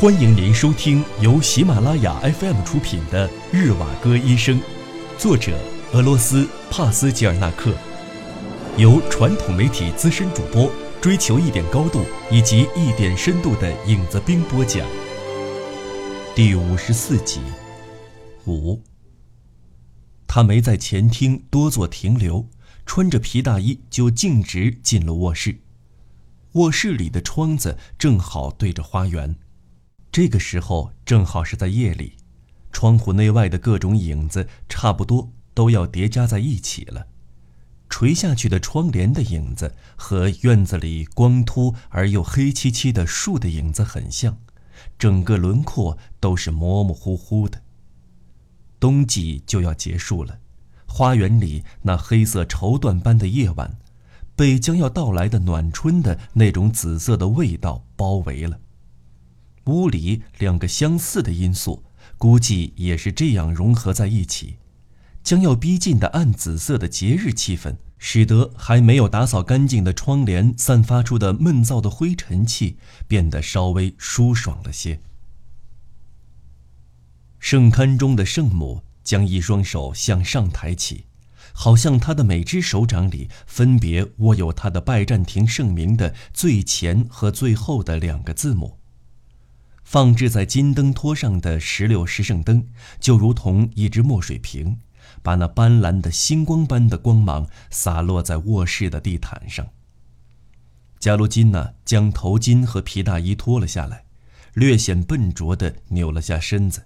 欢迎您收听由喜马拉雅 FM 出品的《日瓦戈医生》，作者俄罗斯帕斯吉尔纳克，由传统媒体资深主播追求一点高度以及一点深度的影子兵播讲。第五十四集，五。他没在前厅多做停留，穿着皮大衣就径直进了卧室。卧室里的窗子正好对着花园。这个时候正好是在夜里，窗户内外的各种影子差不多都要叠加在一起了。垂下去的窗帘的影子和院子里光秃而又黑漆漆的树的影子很像，整个轮廓都是模模糊糊的。冬季就要结束了，花园里那黑色绸缎般的夜晚，被将要到来的暖春的那种紫色的味道包围了。屋里两个相似的因素，估计也是这样融合在一起。将要逼近的暗紫色的节日气氛，使得还没有打扫干净的窗帘散发出的闷燥的灰尘气变得稍微舒爽了些。圣龛中的圣母将一双手向上抬起，好像她的每只手掌里分别握有她的拜占庭圣名的最前和最后的两个字母。放置在金灯托上的石榴石圣灯，就如同一只墨水瓶，把那斑斓的星光般的光芒洒落在卧室的地毯上。加罗金娜将头巾和皮大衣脱了下来，略显笨拙地扭了下身子，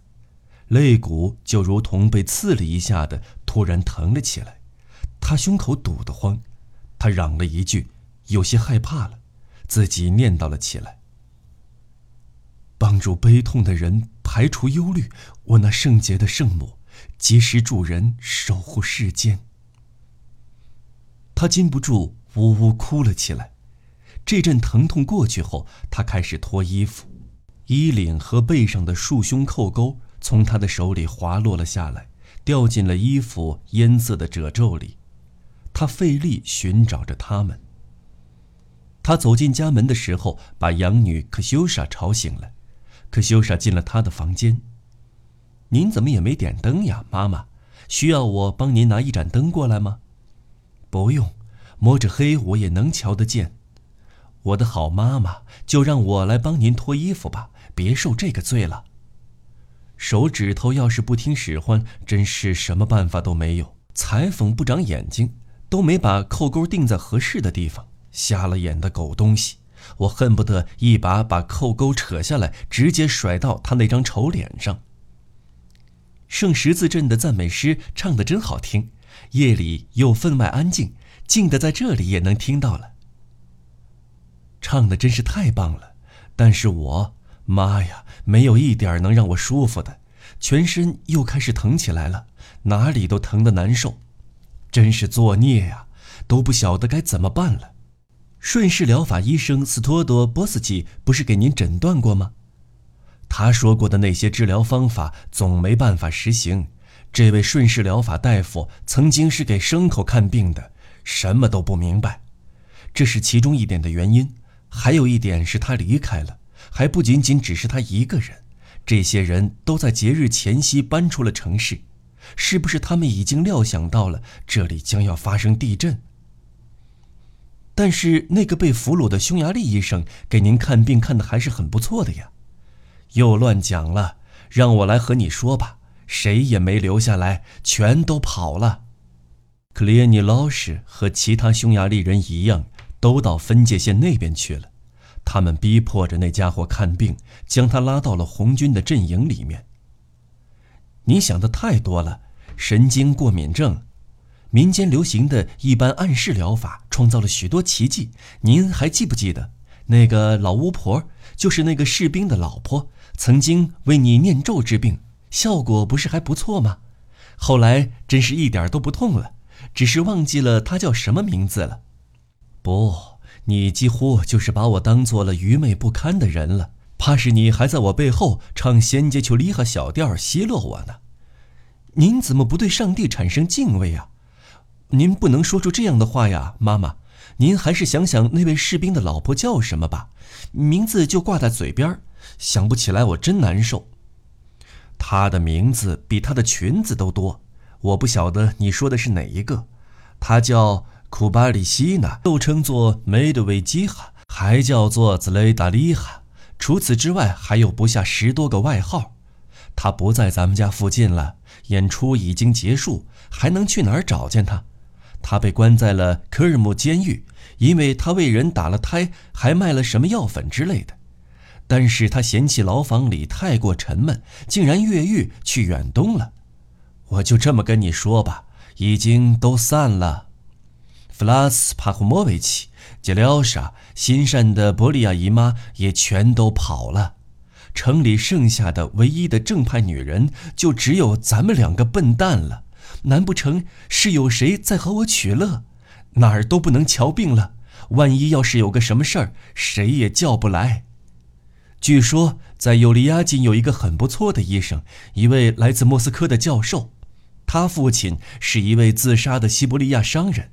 肋骨就如同被刺了一下的突然疼了起来，她胸口堵得慌，她嚷了一句，有些害怕了，自己念叨了起来。帮助悲痛的人，排除忧虑。我那圣洁的圣母，及时助人，守护世间。他禁不住呜呜哭了起来。这阵疼痛过去后，他开始脱衣服，衣领和背上的束胸扣钩从他的手里滑落了下来，掉进了衣服烟色的褶皱里。他费力寻找着他们。他走进家门的时候，把养女克修莎吵醒了。可修莎进了他的房间。您怎么也没点灯呀，妈妈？需要我帮您拿一盏灯过来吗？不用，摸着黑我也能瞧得见。我的好妈妈，就让我来帮您脱衣服吧，别受这个罪了。手指头要是不听使唤，真是什么办法都没有。裁缝不长眼睛，都没把扣钩钉在合适的地方，瞎了眼的狗东西。我恨不得一把把扣钩扯下来，直接甩到他那张丑脸上。圣十字镇的赞美诗唱得真好听，夜里又分外安静，静的在这里也能听到了。唱的真是太棒了，但是我妈呀，没有一点能让我舒服的，全身又开始疼起来了，哪里都疼得难受，真是作孽呀，都不晓得该怎么办了。顺势疗法医生斯托多波斯基不是给您诊断过吗？他说过的那些治疗方法总没办法实行。这位顺势疗法大夫曾经是给牲口看病的，什么都不明白。这是其中一点的原因，还有一点是他离开了，还不仅仅只是他一个人。这些人都在节日前夕搬出了城市，是不是他们已经料想到了这里将要发生地震？但是那个被俘虏的匈牙利医生给您看病看的还是很不错的呀，又乱讲了，让我来和你说吧，谁也没留下来，全都跑了。克列尼老师和其他匈牙利人一样，都到分界线那边去了，他们逼迫着那家伙看病，将他拉到了红军的阵营里面。你想的太多了，神经过敏症。民间流行的一般暗示疗法创造了许多奇迹。您还记不记得，那个老巫婆就是那个士兵的老婆，曾经为你念咒治病，效果不是还不错吗？后来真是一点都不痛了，只是忘记了她叫什么名字了。不，你几乎就是把我当做了愚昧不堪的人了。怕是你还在我背后唱仙杰丘里哈小调奚落我呢？您怎么不对上帝产生敬畏啊？您不能说出这样的话呀，妈妈。您还是想想那位士兵的老婆叫什么吧，名字就挂在嘴边想不起来，我真难受。她的名字比她的裙子都多，我不晓得你说的是哪一个。她叫库巴里希娜，又称作梅德韦基哈，还叫做兹雷达利哈。除此之外，还有不下十多个外号。她不在咱们家附近了，演出已经结束，还能去哪儿找见她？他被关在了科尔姆监狱，因为他为人打了胎，还卖了什么药粉之类的。但是他嫌弃牢房里太过沉闷，竟然越狱去远东了。我就这么跟你说吧，已经都散了。弗拉斯帕胡莫维奇、杰廖莎、心善的伯利亚姨妈也全都跑了。城里剩下的唯一的正派女人，就只有咱们两个笨蛋了。难不成是有谁在和我取乐？哪儿都不能瞧病了。万一要是有个什么事儿，谁也叫不来。据说在尤利亚金有一个很不错的医生，一位来自莫斯科的教授，他父亲是一位自杀的西伯利亚商人。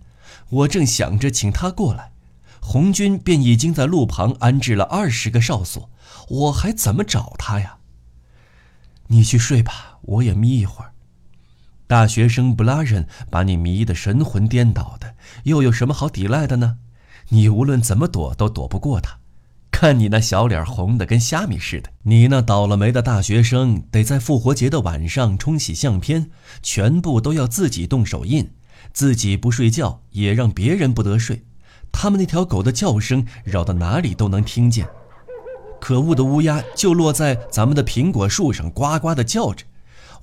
我正想着请他过来，红军便已经在路旁安置了二十个哨所，我还怎么找他呀？你去睡吧，我也眯一会儿。大学生布拉人把你迷得神魂颠倒的，又有什么好抵赖的呢？你无论怎么躲都躲不过他。看你那小脸红的跟虾米似的，你那倒了霉的大学生得在复活节的晚上冲洗相片，全部都要自己动手印，自己不睡觉也让别人不得睡。他们那条狗的叫声绕到哪里都能听见，可恶的乌鸦就落在咱们的苹果树上呱呱的叫着，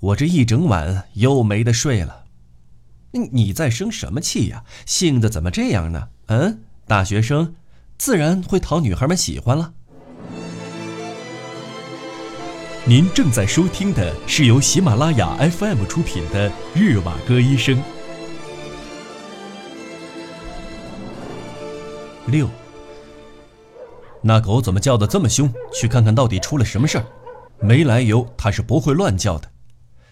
我这一整晚又没得睡了。你在生什么气呀？性子怎么这样呢？嗯，大学生。自然会讨女孩们喜欢了。您正在收听的是由喜马拉雅 FM 出品的《日瓦戈医生》。六，那狗怎么叫的这么凶？去看看到底出了什么事儿。没来由，它是不会乱叫的。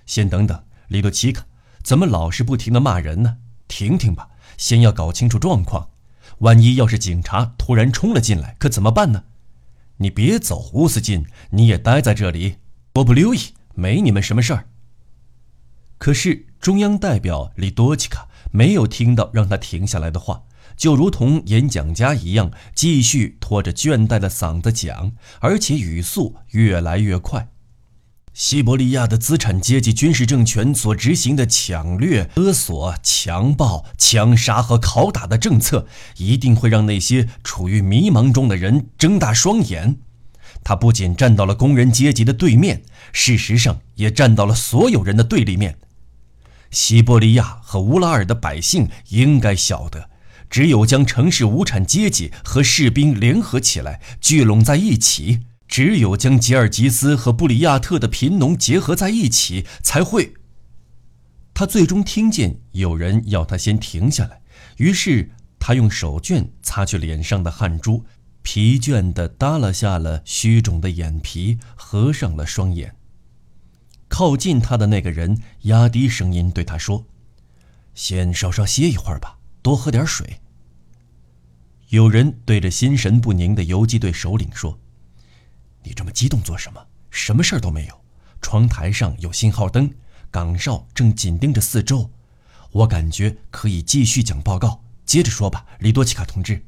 先等等，里多奇卡，怎么老是不停的骂人呢？停停吧，先要搞清楚状况。万一要是警察突然冲了进来，可怎么办呢？你别走，乌斯金，你也待在这里。我不留意，没你们什么事儿。可是中央代表里多奇卡没有听到让他停下来的话，就如同演讲家一样，继续拖着倦怠的嗓子讲，而且语速越来越快。西伯利亚的资产阶级军事政权所执行的抢掠、勒索、强暴、枪杀和拷打的政策，一定会让那些处于迷茫中的人睁大双眼。他不仅站到了工人阶级的对面，事实上也站到了所有人的对立面。西伯利亚和乌拉尔的百姓应该晓得，只有将城市无产阶级和士兵联合起来，聚拢在一起。只有将吉尔吉斯和布里亚特的贫农结合在一起，才会。他最终听见有人要他先停下来，于是他用手绢擦去脸上的汗珠，疲倦地耷拉下了虚肿的眼皮，合上了双眼。靠近他的那个人压低声音对他说：“先稍稍歇一会儿吧，多喝点水。”有人对着心神不宁的游击队首领说。你这么激动做什么？什么事儿都没有。窗台上有信号灯，岗哨正紧盯着四周。我感觉可以继续讲报告。接着说吧，里多奇卡同志。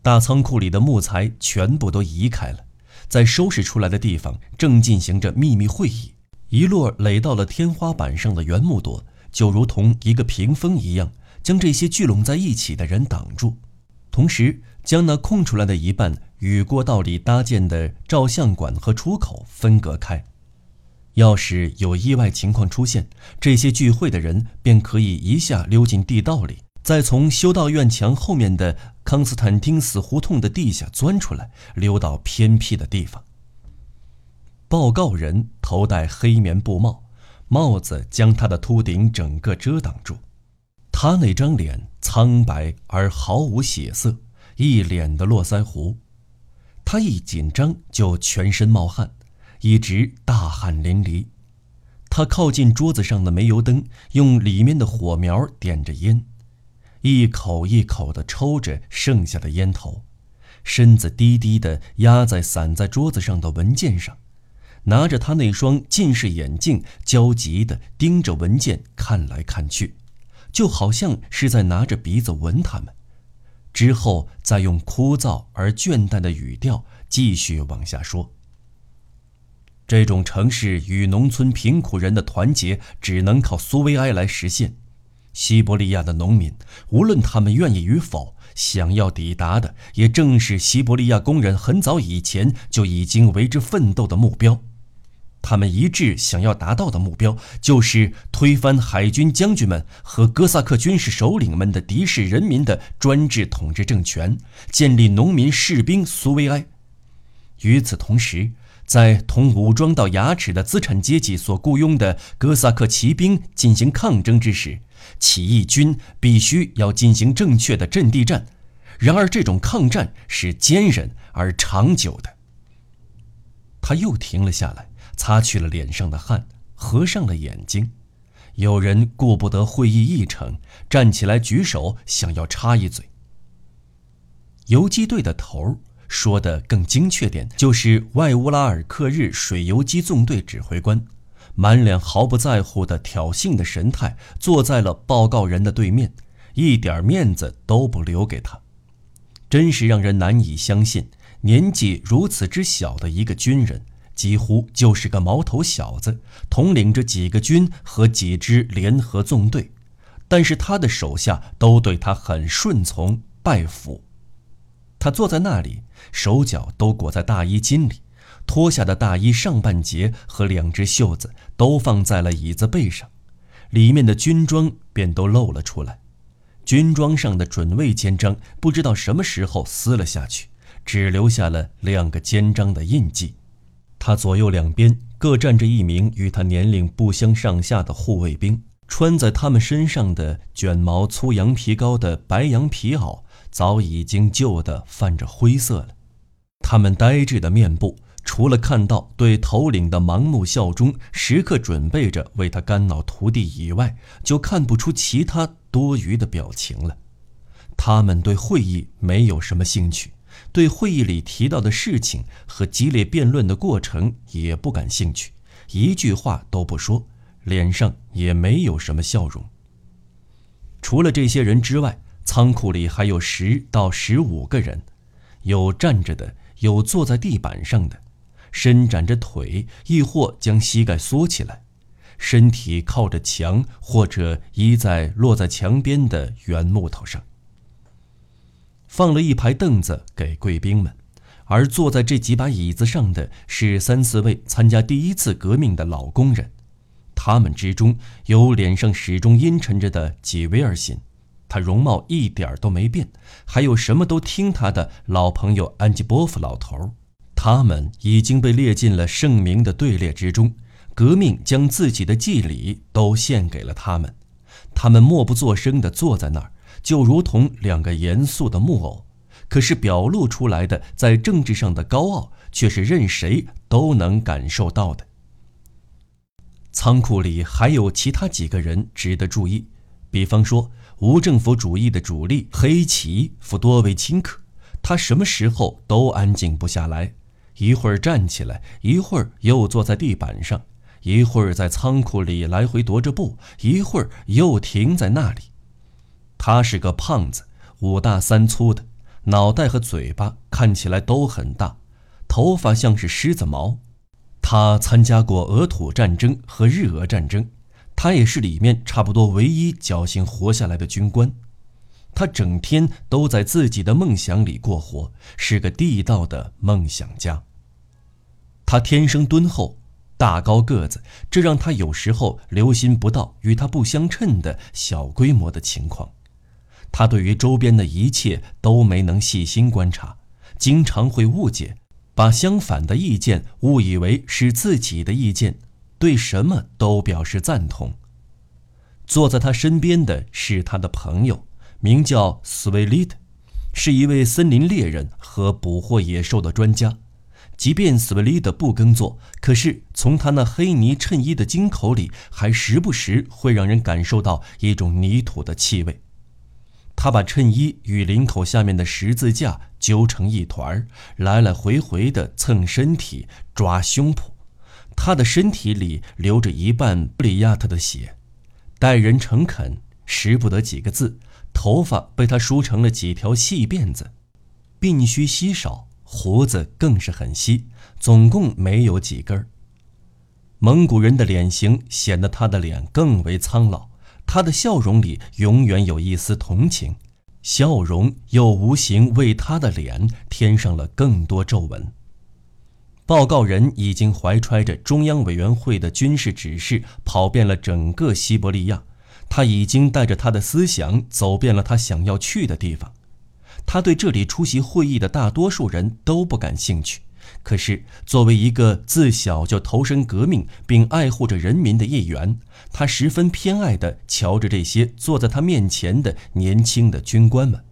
大仓库里的木材全部都移开了，在收拾出来的地方正进行着秘密会议。一摞垒到了天花板上的原木垛，就如同一个屏风一样，将这些聚拢在一起的人挡住，同时将那空出来的一半。与过道里搭建的照相馆和出口分隔开，要是有意外情况出现，这些聚会的人便可以一下溜进地道里，再从修道院墙后面的康斯坦丁死胡同的地下钻出来，溜到偏僻的地方。报告人头戴黑棉布帽，帽子将他的秃顶整个遮挡住，他那张脸苍白而毫无血色，一脸的络腮胡。他一紧张就全身冒汗，一直大汗淋漓。他靠近桌子上的煤油灯，用里面的火苗点着烟，一口一口地抽着剩下的烟头，身子低低地压在散在桌子上的文件上，拿着他那双近视眼镜，焦急地盯着文件看来看去，就好像是在拿着鼻子闻它们。之后再用枯燥而倦怠的语调继续往下说。这种城市与农村贫苦人的团结，只能靠苏维埃来实现。西伯利亚的农民，无论他们愿意与否，想要抵达的，也正是西伯利亚工人很早以前就已经为之奋斗的目标。他们一致想要达到的目标，就是推翻海军将军们和哥萨克军事首领们的敌视人民的专制统治政权，建立农民士兵苏维埃。与此同时，在同武装到牙齿的资产阶级所雇佣的哥萨克骑兵进行抗争之时，起义军必须要进行正确的阵地战。然而，这种抗战是坚韧而长久的。他又停了下来。擦去了脸上的汗，合上了眼睛。有人顾不得会议议程，站起来举手，想要插一嘴。游击队的头说的更精确点，就是外乌拉尔克日水游击纵队指挥官，满脸毫不在乎的挑衅的神态，坐在了报告人的对面，一点面子都不留给他，真是让人难以相信，年纪如此之小的一个军人。几乎就是个毛头小子，统领着几个军和几支联合纵队，但是他的手下都对他很顺从拜服。他坐在那里，手脚都裹在大衣襟里，脱下的大衣上半截和两只袖子都放在了椅子背上，里面的军装便都露了出来。军装上的准尉肩章不知道什么时候撕了下去，只留下了两个肩章的印记。他左右两边各站着一名与他年龄不相上下的护卫兵，穿在他们身上的卷毛粗羊皮膏的白羊皮袄早已经旧得泛着灰色了。他们呆滞的面部，除了看到对头领的盲目效忠，时刻准备着为他肝脑涂地以外，就看不出其他多余的表情了。他们对会议没有什么兴趣。对会议里提到的事情和激烈辩论的过程也不感兴趣，一句话都不说，脸上也没有什么笑容。除了这些人之外，仓库里还有十到十五个人，有站着的，有坐在地板上的，伸展着腿，亦或将膝盖缩起来，身体靠着墙或者依在落在墙边的圆木头上。放了一排凳子给贵宾们，而坐在这几把椅子上的是三四位参加第一次革命的老工人，他们之中有脸上始终阴沉着的吉维尔辛，他容貌一点都没变；还有什么都听他的老朋友安吉波夫老头，他们已经被列进了圣明的队列之中。革命将自己的祭礼都献给了他们，他们默不作声地坐在那儿。就如同两个严肃的木偶，可是表露出来的在政治上的高傲，却是任谁都能感受到的。仓库里还有其他几个人值得注意，比方说无政府主义的主力黑旗弗多维钦科，他什么时候都安静不下来，一会儿站起来，一会儿又坐在地板上，一会儿在仓库里来回踱着步，一会儿又停在那里。他是个胖子，五大三粗的，脑袋和嘴巴看起来都很大，头发像是狮子毛。他参加过俄土战争和日俄战争，他也是里面差不多唯一侥幸活下来的军官。他整天都在自己的梦想里过活，是个地道的梦想家。他天生敦厚，大高个子，这让他有时候留心不到与他不相称的小规模的情况。他对于周边的一切都没能细心观察，经常会误解，把相反的意见误以为是自己的意见，对什么都表示赞同。坐在他身边的是他的朋友，名叫斯维利特，是一位森林猎人和捕获野兽的专家。即便斯维利特不耕作，可是从他那黑泥衬衣的襟口里，还时不时会让人感受到一种泥土的气味。他把衬衣与领口下面的十字架揪成一团，来来回回的蹭身体、抓胸脯。他的身体里流着一半布里亚特的血，待人诚恳，识不得几个字，头发被他梳成了几条细辫子，鬓须稀少，胡子更是很稀，总共没有几根儿。蒙古人的脸型显得他的脸更为苍老，他的笑容里永远有一丝同情，笑容又无形为他的脸添上了更多皱纹。报告人已经怀揣着中央委员会的军事指示，跑遍了整个西伯利亚。他已经带着他的思想走遍了他想要去的地方。他对这里出席会议的大多数人都不感兴趣。可是，作为一个自小就投身革命并爱护着人民的议员，他十分偏爱地瞧着这些坐在他面前的年轻的军官们。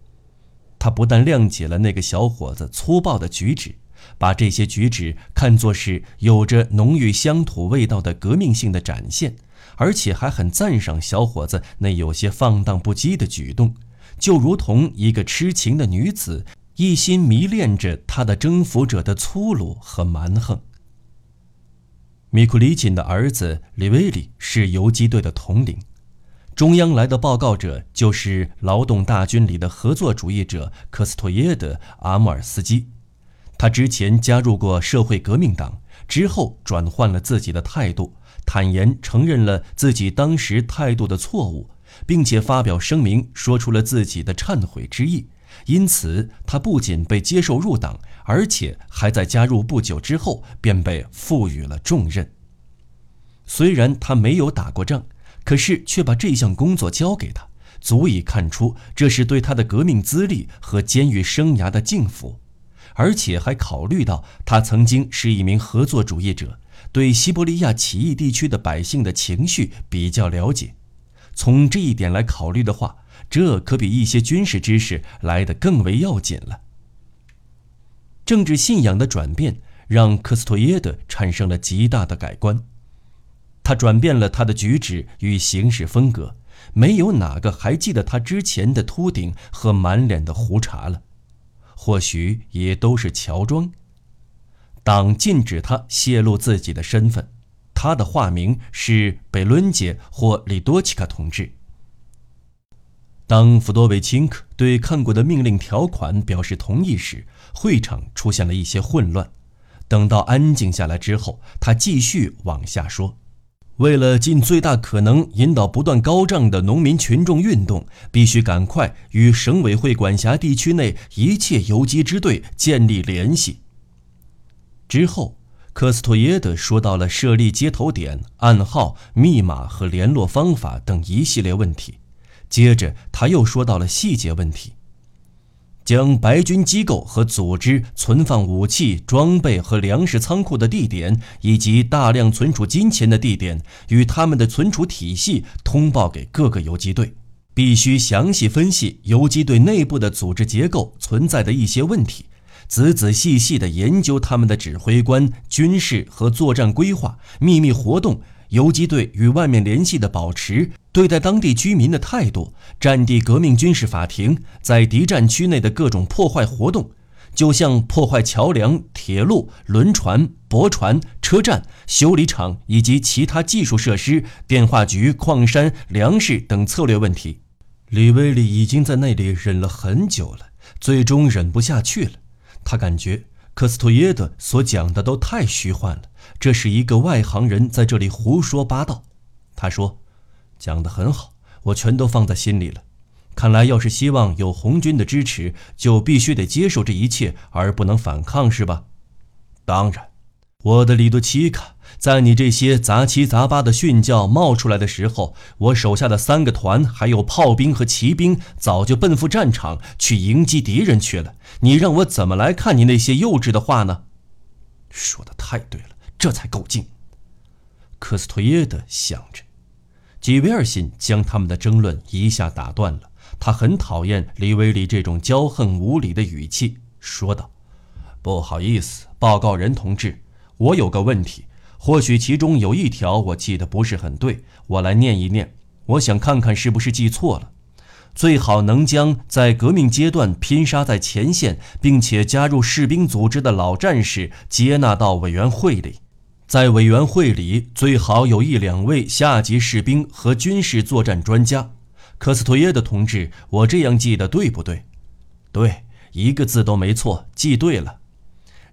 他不但谅解了那个小伙子粗暴的举止。把这些举止看作是有着浓郁乡土味道的革命性的展现，而且还很赞赏小伙子那有些放荡不羁的举动，就如同一个痴情的女子一心迷恋着他的征服者的粗鲁和蛮横。米库里锦的儿子里维里是游击队的统领，中央来的报告者就是劳动大军里的合作主义者科斯托耶德·阿穆尔斯基。他之前加入过社会革命党，之后转换了自己的态度，坦言承认了自己当时态度的错误，并且发表声明说出了自己的忏悔之意。因此，他不仅被接受入党，而且还在加入不久之后便被赋予了重任。虽然他没有打过仗，可是却把这项工作交给他，足以看出这是对他的革命资历和监狱生涯的敬服。而且还考虑到他曾经是一名合作主义者，对西伯利亚起义地区的百姓的情绪比较了解。从这一点来考虑的话，这可比一些军事知识来得更为要紧了。政治信仰的转变让科斯托耶德产生了极大的改观，他转变了他的举止与行事风格，没有哪个还记得他之前的秃顶和满脸的胡茬了。或许也都是乔装。党禁止他泄露自己的身份，他的化名是贝伦杰或里多奇卡同志。当弗多维钦克对看过的命令条款表示同意时，会场出现了一些混乱。等到安静下来之后，他继续往下说。为了尽最大可能引导不断高涨的农民群众运动，必须赶快与省委会管辖地区内一切游击支队建立联系。之后，科斯托耶德说到了设立接头点、暗号、密码和联络方法等一系列问题。接着，他又说到了细节问题。将白军机构和组织存放武器装备和粮食仓库的地点，以及大量存储金钱的地点与他们的存储体系通报给各个游击队，必须详细分析游击队内部的组织结构存在的一些问题，仔仔细细地研究他们的指挥官、军事和作战规划、秘密活动。游击队与外面联系的保持，对待当地居民的态度，战地革命军事法庭在敌占区内的各种破坏活动，就像破坏桥梁、铁路、轮船、驳船、车站、修理厂以及其他技术设施、电话局、矿山、粮食等策略问题。李威利已经在那里忍了很久了，最终忍不下去了，他感觉。科斯托耶德所讲的都太虚幻了，这是一个外行人在这里胡说八道。他说：“讲得很好，我全都放在心里了。看来，要是希望有红军的支持，就必须得接受这一切，而不能反抗，是吧？”当然，我的里多奇卡。在你这些杂七杂八的训教冒出来的时候，我手下的三个团还有炮兵和骑兵早就奔赴战场去迎击敌人去了。你让我怎么来看你那些幼稚的话呢？说的太对了，这才够劲。科斯托耶德想着，吉维尔辛将他们的争论一下打断了。他很讨厌李维里这种骄横无礼的语气，说道：“不好意思，报告人同志，我有个问题。”或许其中有一条我记得不是很对，我来念一念。我想看看是不是记错了。最好能将在革命阶段拼杀在前线并且加入士兵组织的老战士接纳到委员会里。在委员会里，最好有一两位下级士兵和军事作战专家。科斯托耶的同志，我这样记得对不对？对，一个字都没错，记对了。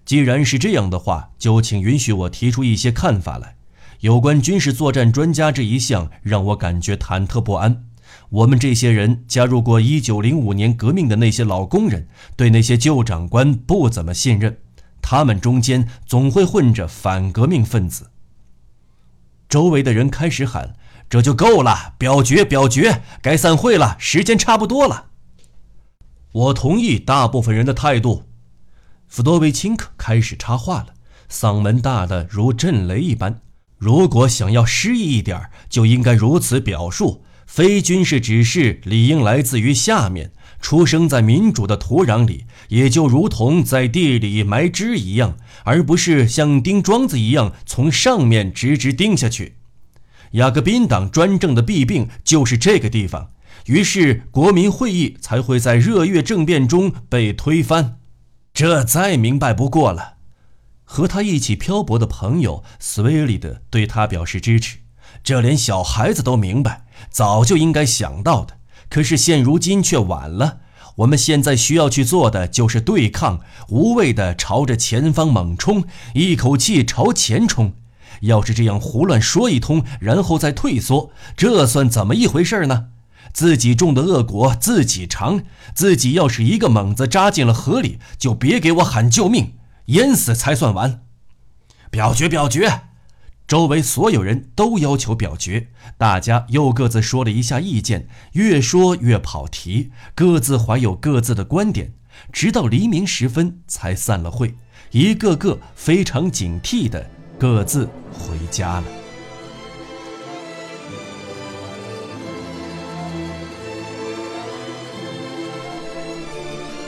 既然是这样的话，就请允许我提出一些看法来。有关军事作战专家这一项，让我感觉忐忑不安。我们这些人加入过1905年革命的那些老工人，对那些旧长官不怎么信任。他们中间总会混着反革命分子。周围的人开始喊：“这就够了！表决，表决！该散会了，时间差不多了。”我同意大部分人的态度。弗多维钦科开始插话了，嗓门大得如震雷一般。如果想要诗意一点，就应该如此表述：非军事指示理应来自于下面，出生在民主的土壤里，也就如同在地里埋枝一样，而不是像钉桩子一样从上面直直钉下去。雅各宾党专政的弊病就是这个地方，于是国民会议才会在热月政变中被推翻。这再明白不过了。和他一起漂泊的朋友斯威利德对他表示支持。这连小孩子都明白，早就应该想到的。可是现如今却晚了。我们现在需要去做的就是对抗，无畏地朝着前方猛冲，一口气朝前冲。要是这样胡乱说一通，然后再退缩，这算怎么一回事呢？自己种的恶果自己尝。自己要是一个猛子扎进了河里，就别给我喊救命。淹死才算完！表决，表决！周围所有人都要求表决。大家又各自说了一下意见，越说越跑题，各自怀有各自的观点，直到黎明时分才散了会，一个个非常警惕的各自回家了。